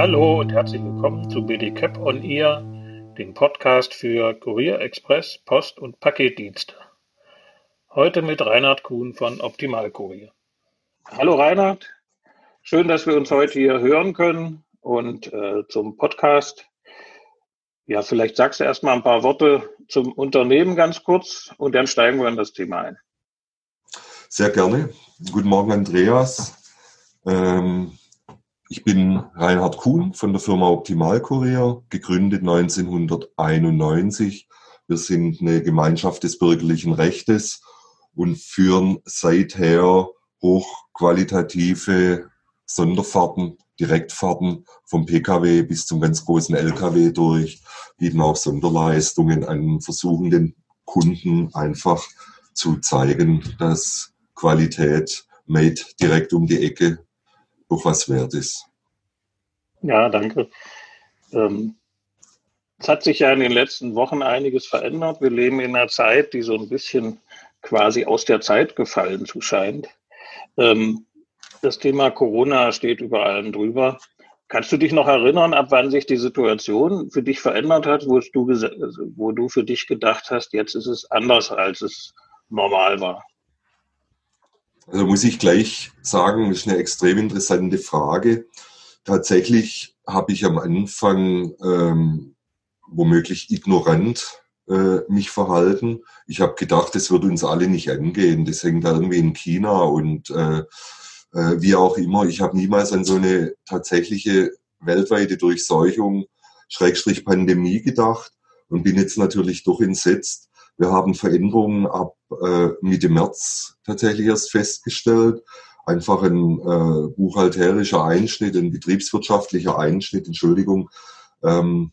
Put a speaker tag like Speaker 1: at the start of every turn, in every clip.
Speaker 1: Hallo und herzlich willkommen zu BD Cap on Ear, dem Podcast für Kurier, Express, Post und Paketdienste. Heute mit Reinhard Kuhn von Optimal Kurier. Hallo Reinhard, schön, dass wir uns heute hier hören können und äh, zum Podcast. Ja, vielleicht sagst du erst mal ein paar Worte zum Unternehmen ganz kurz und dann steigen wir in das Thema ein.
Speaker 2: Sehr gerne. Guten Morgen, Andreas. Ähm, ich bin Reinhard Kuhn von der Firma Optimal Kurier, gegründet 1991. Wir sind eine Gemeinschaft des bürgerlichen Rechtes und führen seither hochqualitative Sonderfahrten, Direktfahrten vom Pkw bis zum ganz großen Lkw durch, bieten auch Sonderleistungen an, versuchen den Kunden einfach zu zeigen, dass Qualität made direkt um die Ecke doch was wert ist.
Speaker 1: Ja, danke. Ähm, es hat sich ja in den letzten Wochen einiges verändert. Wir leben in einer Zeit, die so ein bisschen quasi aus der Zeit gefallen zu scheint. Ähm, das Thema Corona steht über allem drüber. Kannst du dich noch erinnern, ab wann sich die Situation für dich verändert hat, wo du, wo du für dich gedacht hast, jetzt ist es anders, als es normal war?
Speaker 2: Also muss ich gleich sagen, das ist eine extrem interessante Frage. Tatsächlich habe ich am Anfang ähm, womöglich ignorant äh, mich verhalten. Ich habe gedacht, es wird uns alle nicht angehen. Das hängt irgendwie in China und äh, äh, wie auch immer. Ich habe niemals an so eine tatsächliche weltweite Durchseuchung, Schrägstrich Pandemie gedacht und bin jetzt natürlich doch entsetzt. Wir haben Veränderungen ab äh, Mitte März tatsächlich erst festgestellt. Einfach ein äh, buchhalterischer Einschnitt, ein betriebswirtschaftlicher Einschnitt, Entschuldigung. Ähm,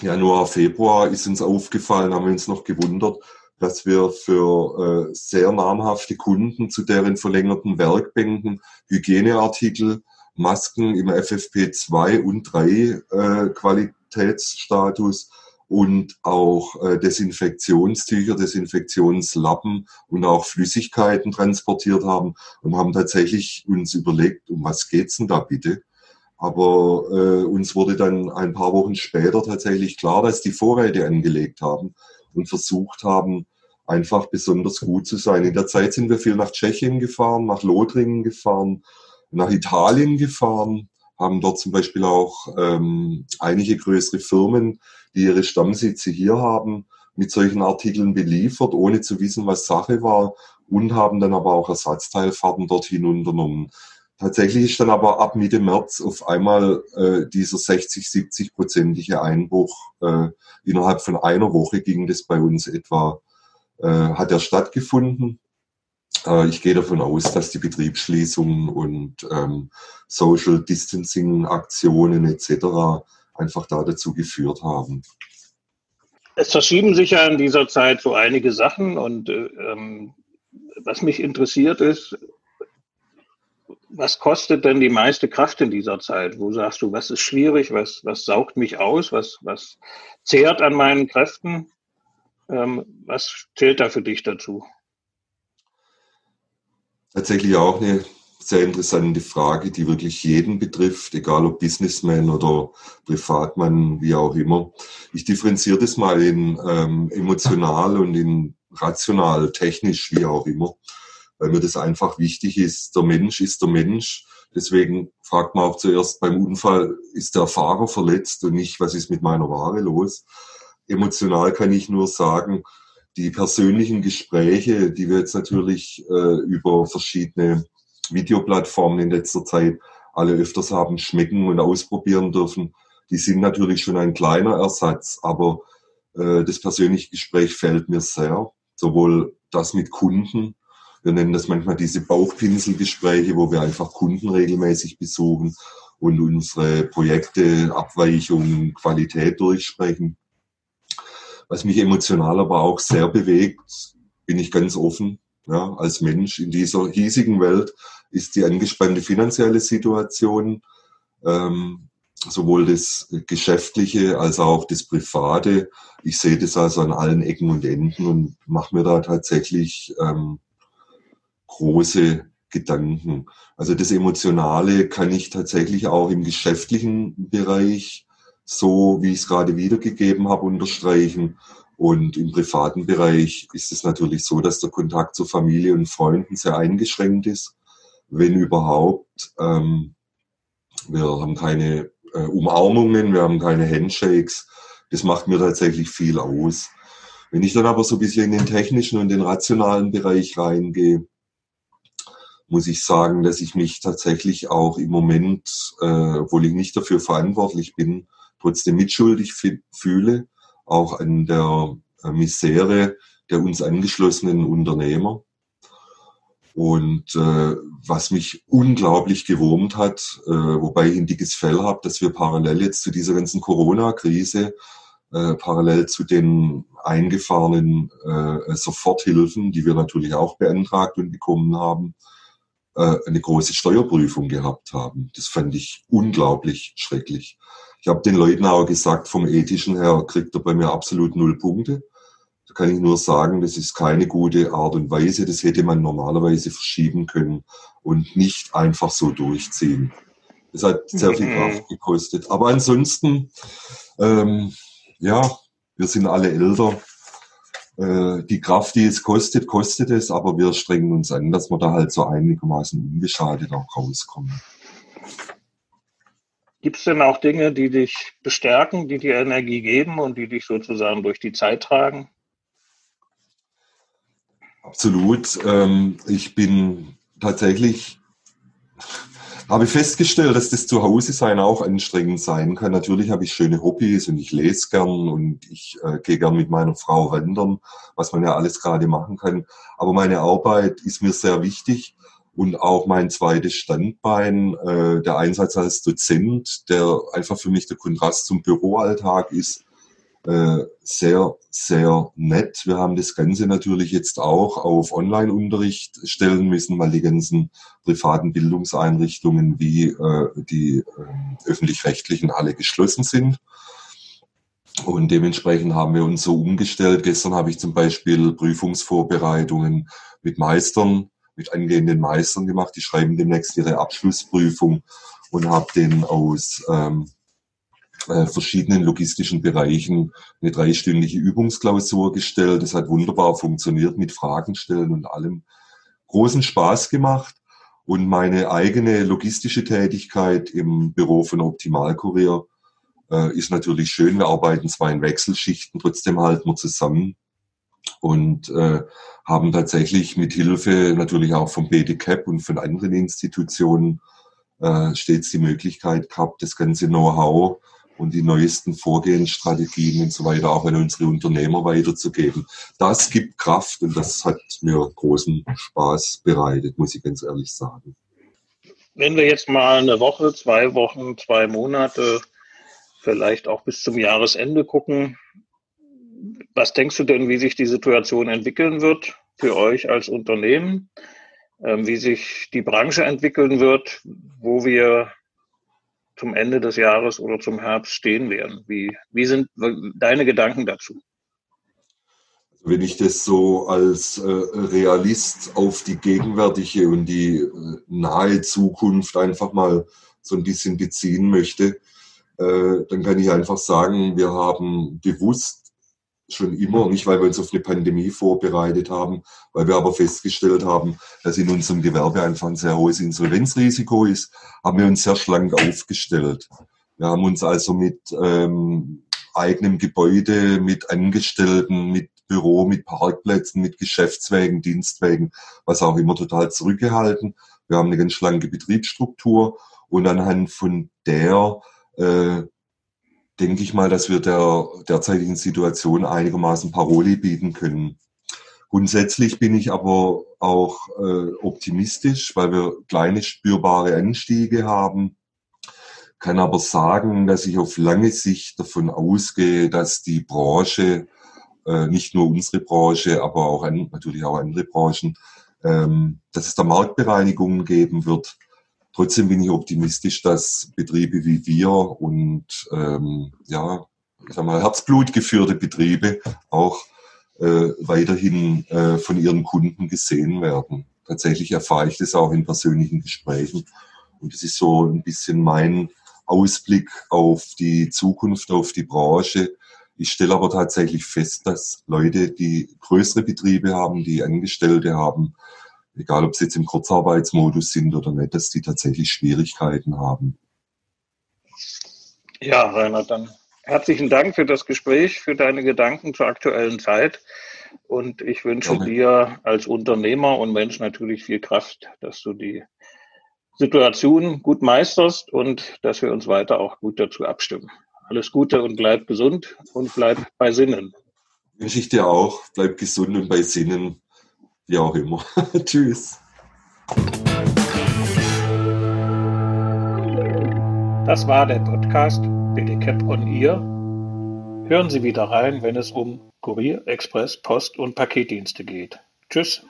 Speaker 2: Januar, Februar ist uns aufgefallen, haben wir uns noch gewundert, dass wir für äh, sehr namhafte Kunden zu deren verlängerten Werkbänken Hygieneartikel, Masken im FFP2 und 3 äh, Qualitätsstatus und auch äh, Desinfektionstücher, Desinfektionslappen und auch Flüssigkeiten transportiert haben und haben tatsächlich uns überlegt, um was geht's denn da bitte? Aber äh, uns wurde dann ein paar Wochen später tatsächlich klar, dass die Vorräte angelegt haben und versucht haben, einfach besonders gut zu sein. In der Zeit sind wir viel nach Tschechien gefahren, nach Lothringen gefahren, nach Italien gefahren, haben dort zum Beispiel auch ähm, einige größere Firmen die ihre Stammsitze hier haben, mit solchen Artikeln beliefert, ohne zu wissen, was Sache war und haben dann aber auch Ersatzteilfahrten dorthin unternommen. Tatsächlich ist dann aber ab Mitte März auf einmal äh, dieser 60, 70 prozentige Einbruch äh, innerhalb von einer Woche ging das bei uns etwa, äh, hat er stattgefunden. Äh, ich gehe davon aus, dass die Betriebsschließungen und ähm, Social Distancing Aktionen etc einfach da dazu geführt haben.
Speaker 1: Es verschieben sich ja in dieser Zeit so einige Sachen und ähm, was mich interessiert ist, was kostet denn die meiste Kraft in dieser Zeit? Wo sagst du, was ist schwierig, was, was saugt mich aus, was, was zehrt an meinen Kräften? Ähm, was zählt da für dich dazu?
Speaker 2: Tatsächlich auch eine sehr interessante Frage, die wirklich jeden betrifft, egal ob Businessman oder Privatmann, wie auch immer. Ich differenziere das mal in ähm, emotional und in rational, technisch, wie auch immer, weil mir das einfach wichtig ist. Der Mensch ist der Mensch. Deswegen fragt man auch zuerst beim Unfall, ist der Fahrer verletzt und nicht, was ist mit meiner Ware los? Emotional kann ich nur sagen, die persönlichen Gespräche, die wir jetzt natürlich äh, über verschiedene Videoplattformen in letzter Zeit alle öfters haben schmecken und ausprobieren dürfen, die sind natürlich schon ein kleiner Ersatz, aber äh, das persönliche Gespräch fällt mir sehr. Sowohl das mit Kunden, wir nennen das manchmal diese Bauchpinselgespräche, wo wir einfach Kunden regelmäßig besuchen und unsere Projekte, Abweichungen, Qualität durchsprechen. Was mich emotional aber auch sehr bewegt, bin ich ganz offen, ja, als Mensch in dieser hiesigen Welt ist die angespannte finanzielle Situation, ähm, sowohl das Geschäftliche als auch das Private. Ich sehe das also an allen Ecken und Enden und mache mir da tatsächlich ähm, große Gedanken. Also das Emotionale kann ich tatsächlich auch im geschäftlichen Bereich, so wie ich es gerade wiedergegeben habe, unterstreichen. Und im privaten Bereich ist es natürlich so, dass der Kontakt zu Familie und Freunden sehr eingeschränkt ist, wenn überhaupt. Ähm, wir haben keine äh, Umarmungen, wir haben keine Handshakes. Das macht mir tatsächlich viel aus. Wenn ich dann aber so ein bisschen in den technischen und den rationalen Bereich reingehe, muss ich sagen, dass ich mich tatsächlich auch im Moment, äh, obwohl ich nicht dafür verantwortlich bin, trotzdem mitschuldig fühle, auch an der äh, Misere der uns angeschlossenen Unternehmer. Und äh, was mich unglaublich gewurmt hat, äh, wobei ich ein dickes Fell habe, dass wir parallel jetzt zu dieser ganzen Corona-Krise, äh, parallel zu den eingefahrenen äh, Soforthilfen, die wir natürlich auch beantragt und bekommen haben, äh, eine große Steuerprüfung gehabt haben. Das fand ich unglaublich schrecklich. Ich habe den Leuten auch gesagt, vom ethischen her kriegt er bei mir absolut null Punkte kann ich nur sagen, das ist keine gute Art und Weise. Das hätte man normalerweise verschieben können und nicht einfach so durchziehen. Das hat sehr viel mhm. Kraft gekostet. Aber ansonsten, ähm, ja, wir sind alle älter. Äh, die Kraft, die es kostet, kostet es, aber wir strengen uns an, dass wir da halt so einigermaßen ungeschadet auch rauskommen.
Speaker 1: Gibt es denn auch Dinge, die dich bestärken, die dir Energie geben und die dich sozusagen durch die Zeit tragen?
Speaker 2: Absolut. Ähm, ich bin tatsächlich, habe festgestellt, dass das Zuhause sein auch anstrengend sein kann. Natürlich habe ich schöne Hobbys und ich lese gern und ich äh, gehe gern mit meiner Frau wandern, was man ja alles gerade machen kann. Aber meine Arbeit ist mir sehr wichtig und auch mein zweites Standbein, äh, der Einsatz als Dozent, der einfach für mich der Kontrast zum Büroalltag ist äh, sehr, sehr nett. Wir haben das Ganze natürlich jetzt auch auf Online-Unterricht stellen müssen, weil die ganzen privaten Bildungseinrichtungen wie äh, die äh, öffentlich-rechtlichen alle geschlossen sind. Und dementsprechend haben wir uns so umgestellt. Gestern habe ich zum Beispiel Prüfungsvorbereitungen mit Meistern, mit angehenden Meistern gemacht. Die schreiben demnächst ihre Abschlussprüfung und habe den aus ähm, äh, verschiedenen logistischen Bereichen eine dreistündige Übungsklausur gestellt. Das hat wunderbar funktioniert mit Fragen stellen und allem. Großen Spaß gemacht. Und meine eigene logistische Tätigkeit im Büro von Optimalkurier äh, ist natürlich schön. Wir arbeiten zwar in Wechselschichten, trotzdem halten wir zusammen und äh, haben tatsächlich mit Hilfe natürlich auch vom BDCAP und von anderen Institutionen äh, stets die Möglichkeit gehabt, das ganze Know-how und die neuesten Vorgehensstrategien und so weiter auch an unsere Unternehmer weiterzugeben. Das gibt Kraft und das hat mir großen Spaß bereitet, muss ich ganz ehrlich sagen.
Speaker 1: Wenn wir jetzt mal eine Woche, zwei Wochen, zwei Monate, vielleicht auch bis zum Jahresende gucken, was denkst du denn, wie sich die Situation entwickeln wird für euch als Unternehmen? Ähm, wie sich die Branche entwickeln wird, wo wir zum Ende des Jahres oder zum Herbst stehen werden. Wie, wie sind deine Gedanken dazu?
Speaker 2: Also wenn ich das so als äh, Realist auf die gegenwärtige und die äh, nahe Zukunft einfach mal so ein bisschen beziehen möchte, äh, dann kann ich einfach sagen, wir haben bewusst schon immer, nicht weil wir uns auf eine Pandemie vorbereitet haben, weil wir aber festgestellt haben, dass in unserem Gewerbe einfach ein sehr hohes Insolvenzrisiko ist, haben wir uns sehr schlank aufgestellt. Wir haben uns also mit ähm, eigenem Gebäude, mit Angestellten, mit Büro, mit Parkplätzen, mit Geschäftswegen, Dienstwegen, was auch immer total zurückgehalten. Wir haben eine ganz schlanke Betriebsstruktur und anhand von der äh, denke ich mal, dass wir der derzeitigen Situation einigermaßen Paroli bieten können. Grundsätzlich bin ich aber auch äh, optimistisch, weil wir kleine spürbare Anstiege haben. Kann aber sagen, dass ich auf lange Sicht davon ausgehe, dass die Branche, äh, nicht nur unsere Branche, aber auch an, natürlich auch andere Branchen, ähm, dass es da Marktbereinigungen geben wird Trotzdem bin ich optimistisch, dass Betriebe wie wir und ähm, ja, ich sag mal, herzblutgeführte Betriebe auch äh, weiterhin äh, von ihren Kunden gesehen werden. tatsächlich erfahre ich das auch in persönlichen Gesprächen. Und das ist so ein bisschen mein Ausblick auf die Zukunft, auf die Branche. Ich stelle aber tatsächlich fest, dass Leute, die größere Betriebe haben, die Angestellte haben, egal ob sie jetzt im Kurzarbeitsmodus sind oder nicht, dass die tatsächlich Schwierigkeiten haben.
Speaker 1: Ja, Rainer, dann herzlichen Dank für das Gespräch, für deine Gedanken zur aktuellen Zeit. Und ich wünsche Danke. dir als Unternehmer und Mensch natürlich viel Kraft, dass du die Situation gut meisterst und dass wir uns weiter auch gut dazu abstimmen. Alles Gute und bleib gesund und bleib bei Sinnen.
Speaker 2: Wünsche ich dir auch. Bleib gesund und bei Sinnen. Wie auch immer. Tschüss.
Speaker 1: Das war der Podcast BDCap on Ear. Hören Sie wieder rein, wenn es um Kurier, Express, Post und Paketdienste geht. Tschüss.